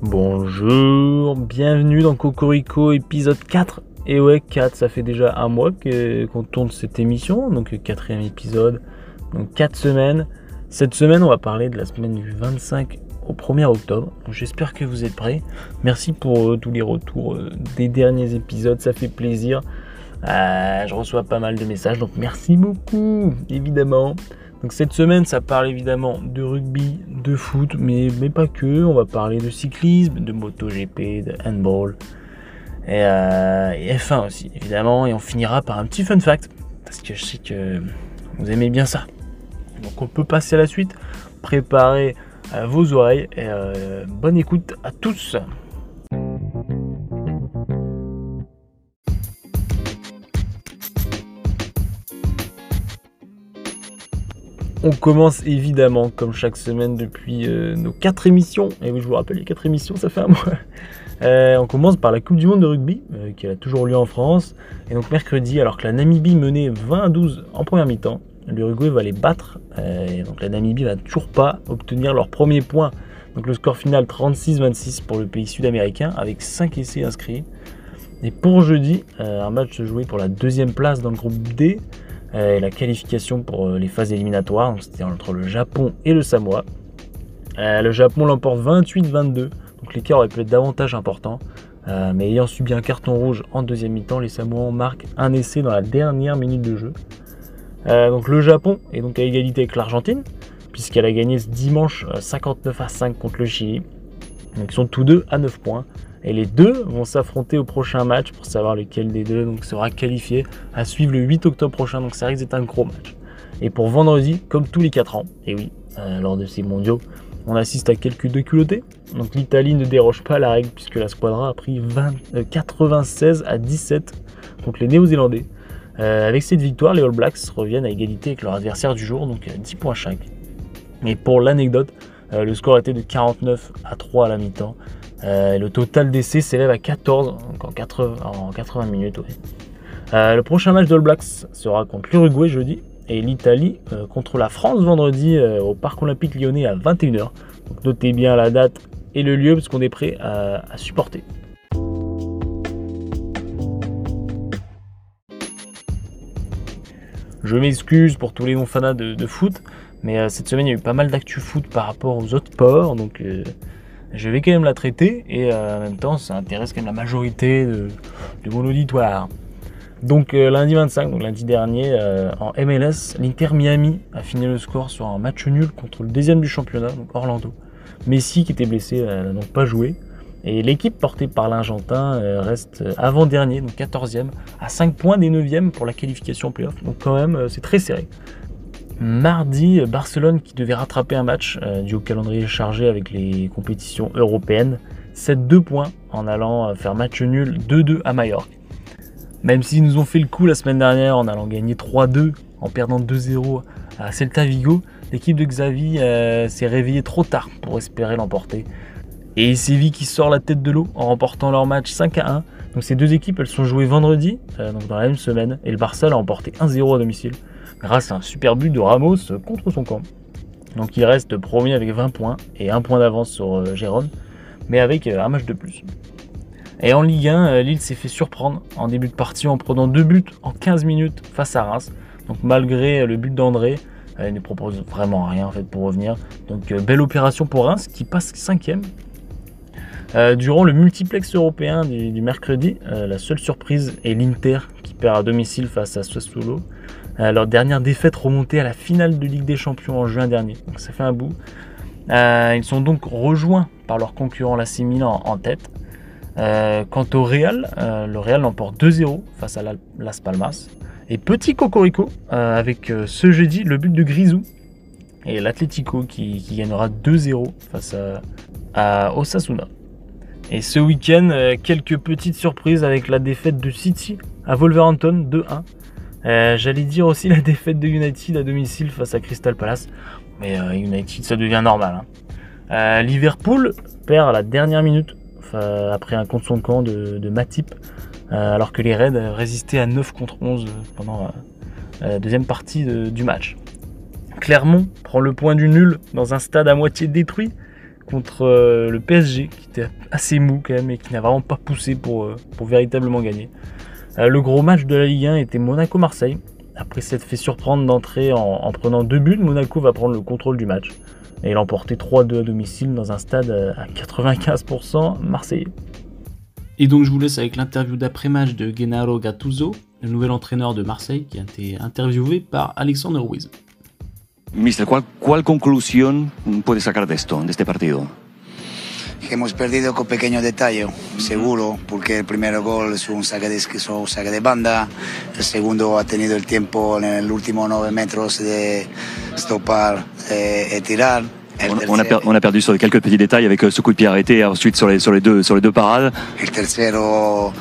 Bonjour, bienvenue dans Cocorico épisode 4. Et ouais, 4, ça fait déjà un mois qu'on tourne cette émission, donc quatrième épisode, donc 4 semaines. Cette semaine, on va parler de la semaine du 25 au 1er octobre. J'espère que vous êtes prêts. Merci pour euh, tous les retours euh, des derniers épisodes, ça fait plaisir. Euh, je reçois pas mal de messages, donc merci beaucoup, évidemment. Donc cette semaine, ça parle évidemment de rugby, de foot, mais, pas que. On va parler de cyclisme, de MotoGP, de handball et, euh, et, F1 aussi, évidemment. Et on finira par un petit fun fact, parce que je sais que vous aimez bien ça. Donc on peut passer à la suite. Préparez euh, vos oreilles et euh, bonne écoute à tous. On commence évidemment, comme chaque semaine depuis euh, nos 4 émissions. Et oui, je vous rappelle, les 4 émissions, ça fait un mois. Euh, on commence par la Coupe du Monde de rugby, euh, qui a toujours lieu en France. Et donc mercredi, alors que la Namibie menait 20 à 12 en première mi-temps, l'Uruguay va les battre. et donc la Namibie va toujours pas obtenir leur premier point. Donc le score final 36-26 pour le pays sud-américain, avec 5 essais inscrits. Et pour jeudi, un match joué pour la deuxième place dans le groupe D. Euh, la qualification pour euh, les phases éliminatoires, c'était entre le Japon et le Samoa. Euh, le Japon l'emporte 28-22, donc l'écart aurait pu être davantage important. mais ayant subi un carton rouge en deuxième mi-temps, les Samoans marquent un essai dans la dernière minute de jeu. donc le Japon est donc à égalité avec l'Argentine, puisqu'elle a gagné ce dimanche 59 à 5 contre le Chili. Donc ils sont tous deux à 9 points. Et les deux vont s'affronter au prochain match pour savoir lequel des deux sera qualifié à suivre le 8 octobre prochain. Donc ça risque d'être un gros match. Et pour vendredi, comme tous les 4 ans, et oui, euh, lors de ces mondiaux, on assiste à quelques déculottés. Donc l'Italie ne déroge pas à la règle puisque la squadra a pris 96 euh, à 17 contre les Néo-Zélandais. Euh, avec cette victoire, les All Blacks reviennent à égalité avec leur adversaire du jour, donc 10 points chaque. Et pour l'anecdote, le score était de 49 à 3 à la mi-temps. Euh, le total d'essais s'élève à 14 en 80, minutes. Euh, le prochain match d'All Blacks sera contre l'Uruguay jeudi et l'Italie euh, contre la France vendredi au Parc Olympique Lyonnais à 21h. Donc notez bien la date et le lieu parce qu'on est prêt à, supporter. Je m'excuse pour tous les non-fanats de, foot, mais cette semaine il y a eu pas mal d'actu foot par rapport aux autres sports, donc je vais quand même la traiter et euh, en même temps ça intéresse quand même la majorité de, mon auditoire. Donc euh, lundi 25, donc lundi dernier, euh, en MLS, l'Inter Miami a fini le score sur un match nul contre le deuxième du championnat, donc Orlando. Messi qui était blessé n'a donc pas joué. Et l'équipe portée par l'Argentin reste avant-dernier, donc 14e, à 5 points des 9e pour la qualification playoff. Donc quand même, c'est très serré. Mardi, Barcelone qui devait rattraper un match euh, dû au calendrier chargé avec les compétitions européennes, 7-2 points en allant euh, faire match nul 2-2 à Majorque. Même s'ils nous ont fait le coup la semaine dernière en allant gagner 3-2 en perdant 2-0 à Celta Vigo, l'équipe de Xavi euh, s'est réveillée trop tard pour espérer l'emporter. Et Séville qui sort la tête de l'eau en remportant leur match 5 1. Donc ces deux équipes elles sont jouées vendredi, donc dans la même semaine, et le Barça a emporté 1-0 à domicile grâce à un super but de Ramos contre son camp. Donc il reste premier avec 20 points et un point d'avance sur euh, Jérôme, mais avec euh, un match de plus. Et en Ligue 1, euh, Lille s'est fait surprendre en début de partie en prenant deux buts en 15 minutes face à Reims. Donc malgré le but d'André, il ne propose vraiment rien en fait pour revenir. Donc belle opération pour Reims qui passe cinquième. durant le multiplex européen du, mercredi, la seule surprise est l'Inter qui perd à domicile face à Sassuolo. Euh, leur dernière défaite remontée à la finale de Ligue des Champions en juin dernier. Donc ça fait un bout. Euh, ils sont donc rejoints par leur concurrent l'AC Milan en, tête. Euh, quant au Real, le Real l'emporte 2-0 face à Las Palmas. Et petit cocorico avec ce jeudi le but de Grisou et l'Atlético qui, gagnera 2-0 face à, à, Osasuna. Et ce week-end, quelques petites surprises avec la défaite de City à Wolverhampton 2-1 euh, j'allais dire aussi la défaite de United à domicile face à Crystal Palace. Mais euh, United, ça devient normal. Hein. Euh, Liverpool perd à la dernière minute après un contre son camp de, Matip. alors que les Reds résistaient à 9 contre 11 pendant la deuxième partie du match. Clermont prend le point du nul dans un stade à moitié détruit contre le PSG, qui était assez mou quand même et qui n'a vraiment pas poussé pour, pour véritablement gagner. Le gros match de la Ligue 1 était Monaco-Marseille. Après s'être fait surprendre d'entrée en, en, prenant deux buts, Monaco va prendre le contrôle du match et l'emporter 3-2 à domicile dans un stade à 95% marseillais. Et donc je vous laisse avec l'interview d'après-match de Gennaro Gattuso, le nouvel entraîneur de Marseille, qui a été interviewé par Alexander Ruiz. Mister, ¿cuál, cuál conclusión puede sacar de esto, de este partido? Que hemos perdido con pequeños detalles, seguro, porque el primer gol es un saque, de, es un saque de banda, el segundo ha tenido el tiempo en el último 9 metros de stopar eh, y tirar. On, a on, a perdu sur quelques petits détails avec euh, ce coup de pied arrêté et ensuite sur les, sur les, deux, sur les deux parades. El tercero,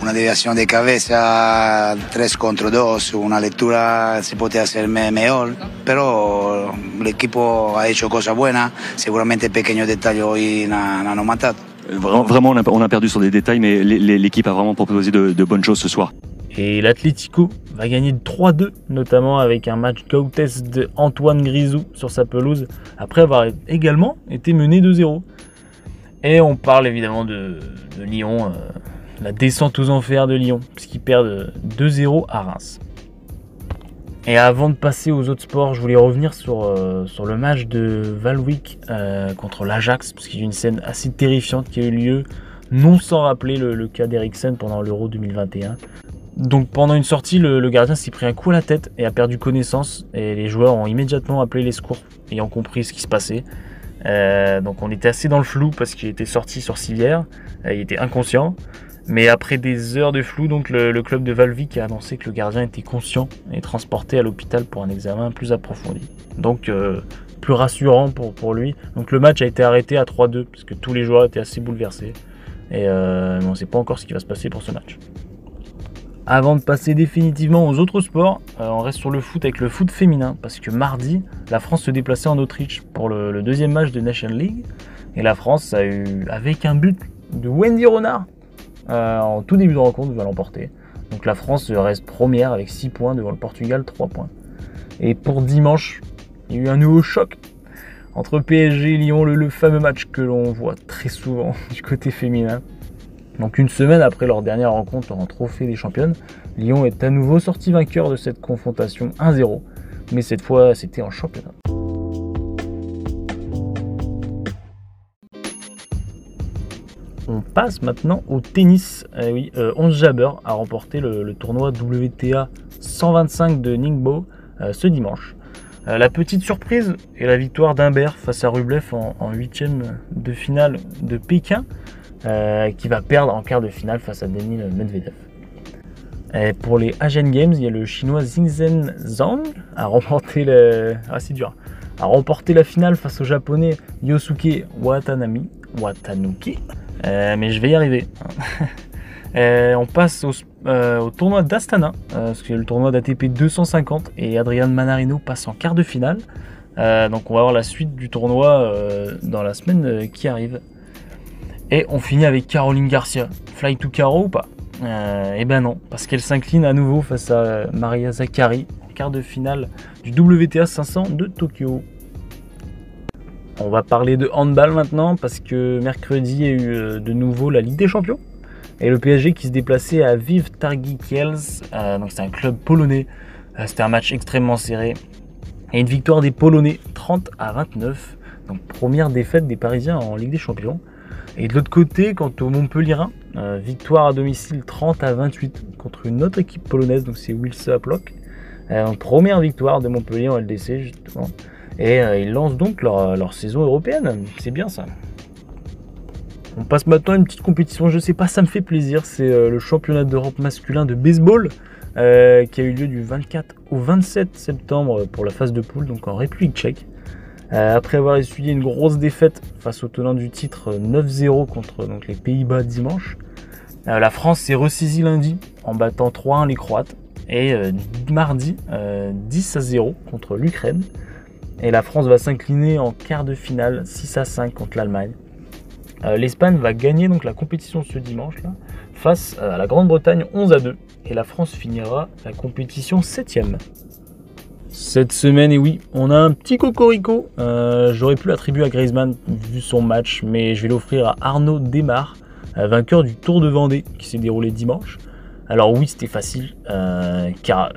una deviación de cabeza, 3 contre 2, una lectura se puede hacer mejor, pero el equipo ha hecho cosas buenas, seguramente pequeños detalles hoy han matado. Vraiment, on a, perdu sur des détails, mais l'équipe a vraiment proposé de, de bonnes choses ce soir. Et l'Atlético va gagner 3-2, notamment avec un match Gautes de Antoine Grisou sur sa pelouse, après avoir également été mené 2-0. Et on parle évidemment de, Lyon, euh, la descente aux enfers de Lyon, puisqu'ils perdent 2-0 à Reims. Et avant de passer aux autres sports, je voulais revenir sur, euh, le match de Valwick euh, contre l'Ajax, parce qu'il y a une scène assez terrifiante qui a eu lieu, non sans rappeler le, cas d'Eriksen pendant l'Euro 2021. Donc pendant une sortie, le, gardien s'est pris un coup à la tête et a perdu connaissance. Et les joueurs ont immédiatement appelé les secours, ayant compris ce qui se passait. Euh, donc on était assez dans le flou parce qu'il était sorti sur civière, euh, il était inconscient. Mais après des heures de flou, donc le, club de Valvic a annoncé que le gardien était conscient et transporté à l'hôpital pour un examen plus approfondi. Donc euh, plus rassurant pour, pour lui. Donc le match a été arrêté à 3-2 parce que tous les joueurs étaient assez bouleversés. Et on ne sait pas encore ce qui va se passer pour ce match. Avant de passer définitivement aux autres sports, euh, on reste sur le foot avec le foot féminin, parce que mardi, la France se déplaçait en Autriche pour le, deuxième match de National League, et la France a eu, avec un but de Wendy Renard, euh, en tout début de rencontre, va l'emporter. Donc la France reste première avec 6 points devant le Portugal, 3 points. Et pour dimanche, il y a eu un nouveau choc entre PSG et Lyon, le fameux match que l'on voit très souvent du côté féminin. Donc une semaine après leur dernière rencontre en Trophée des Championnes, Lyon est à nouveau sorti vainqueur de cette confrontation 1-0, mais cette fois c'était en championnat. On passe maintenant au tennis. Eh oui, 11 euh, Jabber a remporté le, tournoi WTA 125 de Ningbo euh, ce dimanche. Euh, la petite surprise est la victoire d'Humbert face à Rublev en huitième de finale de Pékin. Euh, qui va perdre en quart de finale face à Denis Medvedev. Pour les Asian Games, il y a le chinois Xingzhen Zhang a remporté ah, a remporté la finale face au japonais Yosuke Watanami. Watanuki. Euh, mais je vais y arriver. on passe au, euh, au tournoi d'Astana, c'est le tournoi d'ATP 250 et Adrian Manarino passe en quart de finale. donc on va voir la suite du tournoi dans la semaine qui arrive. Et on finit avec Caroline Garcia. Fly to Caro ou pas? Euh, Eh ben non, parce qu'elle s'incline à nouveau face à Maria Zakari, quart de finale du WTA 500 de Tokyo. On va parler de handball maintenant parce que mercredi y a eu euh, de nouveau la Ligue des Champions et le PSG qui se déplaçait à Vive Targi Kiels, euh, donc c'est un club polonais. C'était un match extrêmement serré et une victoire des Polonais 30 à 29. Donc première défaite des Parisiens en Ligue des Champions. Et de l'autre côté, quant au Montpellierin, euh, victoire à domicile 30 à 28 contre une autre équipe polonaise, donc c'est Wilsa Plock. Euh, première victoire de Montpellier en LDC justement. Et euh, ils lancent donc leur, saison européenne. C'est bien ça. On passe maintenant à une petite compétition, je sais pas, ça me fait plaisir. C'est le championnat d'Europe masculin de baseball qui a eu lieu du 24 au 27 septembre pour la phase de poule, donc en République tchèque. Euh, après avoir essuyé une grosse défaite face au tenant du titre 9-0 contre donc, les Pays-Bas dimanche, euh, la France s'est ressaisie lundi en battant 3-1 les Croates et euh, mardi 10-0 contre l'Ukraine. Et la France va s'incliner en quart de finale 6-5 contre l'Allemagne. L'Espagne va gagner donc la compétition ce dimanche là, face à la Grande-Bretagne 11 2 et la France finira la compétition 7ème. Cette semaine, et oui, on a un petit cocorico. Euh, J'aurais pu l'attribuer à Griezmann vu son match, mais je vais l'offrir à Arnaud Desmar, euh, vainqueur du Tour de Vendée qui s'est déroulé dimanche. Alors oui, c'était facile, euh, car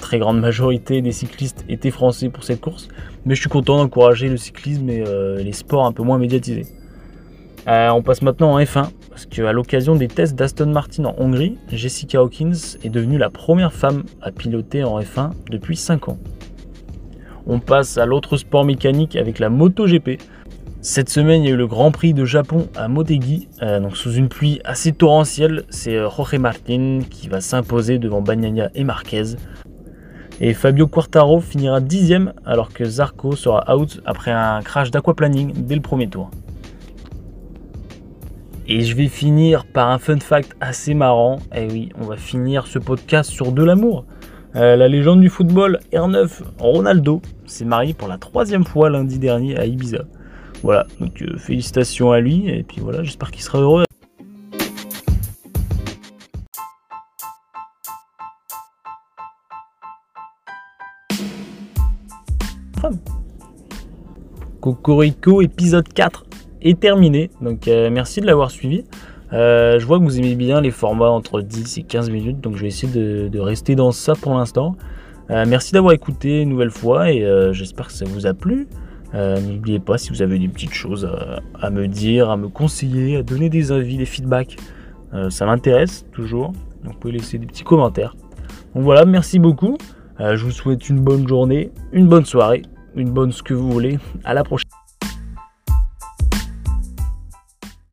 très grande majorité des cyclistes étaient français pour cette course, mais je suis content d'encourager le cyclisme et euh, les sports un peu moins médiatisés. Euh, on passe maintenant en F1, parce qu'à l'occasion des tests d'Aston Martin en Hongrie, Jessica Hawkins est devenue la première femme à piloter en F1 depuis 5 ans. On passe à l'autre sport mécanique avec la MotoGP. Cette semaine, il y a eu le Grand Prix de Japon à Motegi, euh, donc sous une pluie assez torrentielle. C'est Jorge Martin qui va s'imposer devant Bagnaia et Marquez. Et Fabio Quartaro finira dixième alors que Zarco sera out après un crash d'aquaplaning dès le premier tour. Et je vais finir par un fun fact assez marrant. Et oui, on va finir ce podcast sur de l'amour. Euh, la légende du football, R9, Ronaldo, s'est marié pour la troisième fois lundi dernier à Ibiza. Voilà, donc euh, félicitations à lui, et puis voilà, j'espère qu'il sera heureux. Cocorico épisode 4 est terminé, donc euh, merci de l'avoir suivi. Euh, je vois que vous aimez bien les formats entre 10 et 15 minutes, donc je vais essayer de, rester dans ça pour l'instant. Euh, merci d'avoir écouté une nouvelle fois et j'espère que ça vous a plu. N'oubliez pas si vous avez des petites choses à, à, me dire, à me conseiller, à donner des avis, des feedbacks. Ça m'intéresse toujours. Donc vous pouvez laisser des petits commentaires. Donc voilà, merci beaucoup. Je vous souhaite une bonne journée, une bonne soirée, une bonne ce que vous voulez. À la prochaine.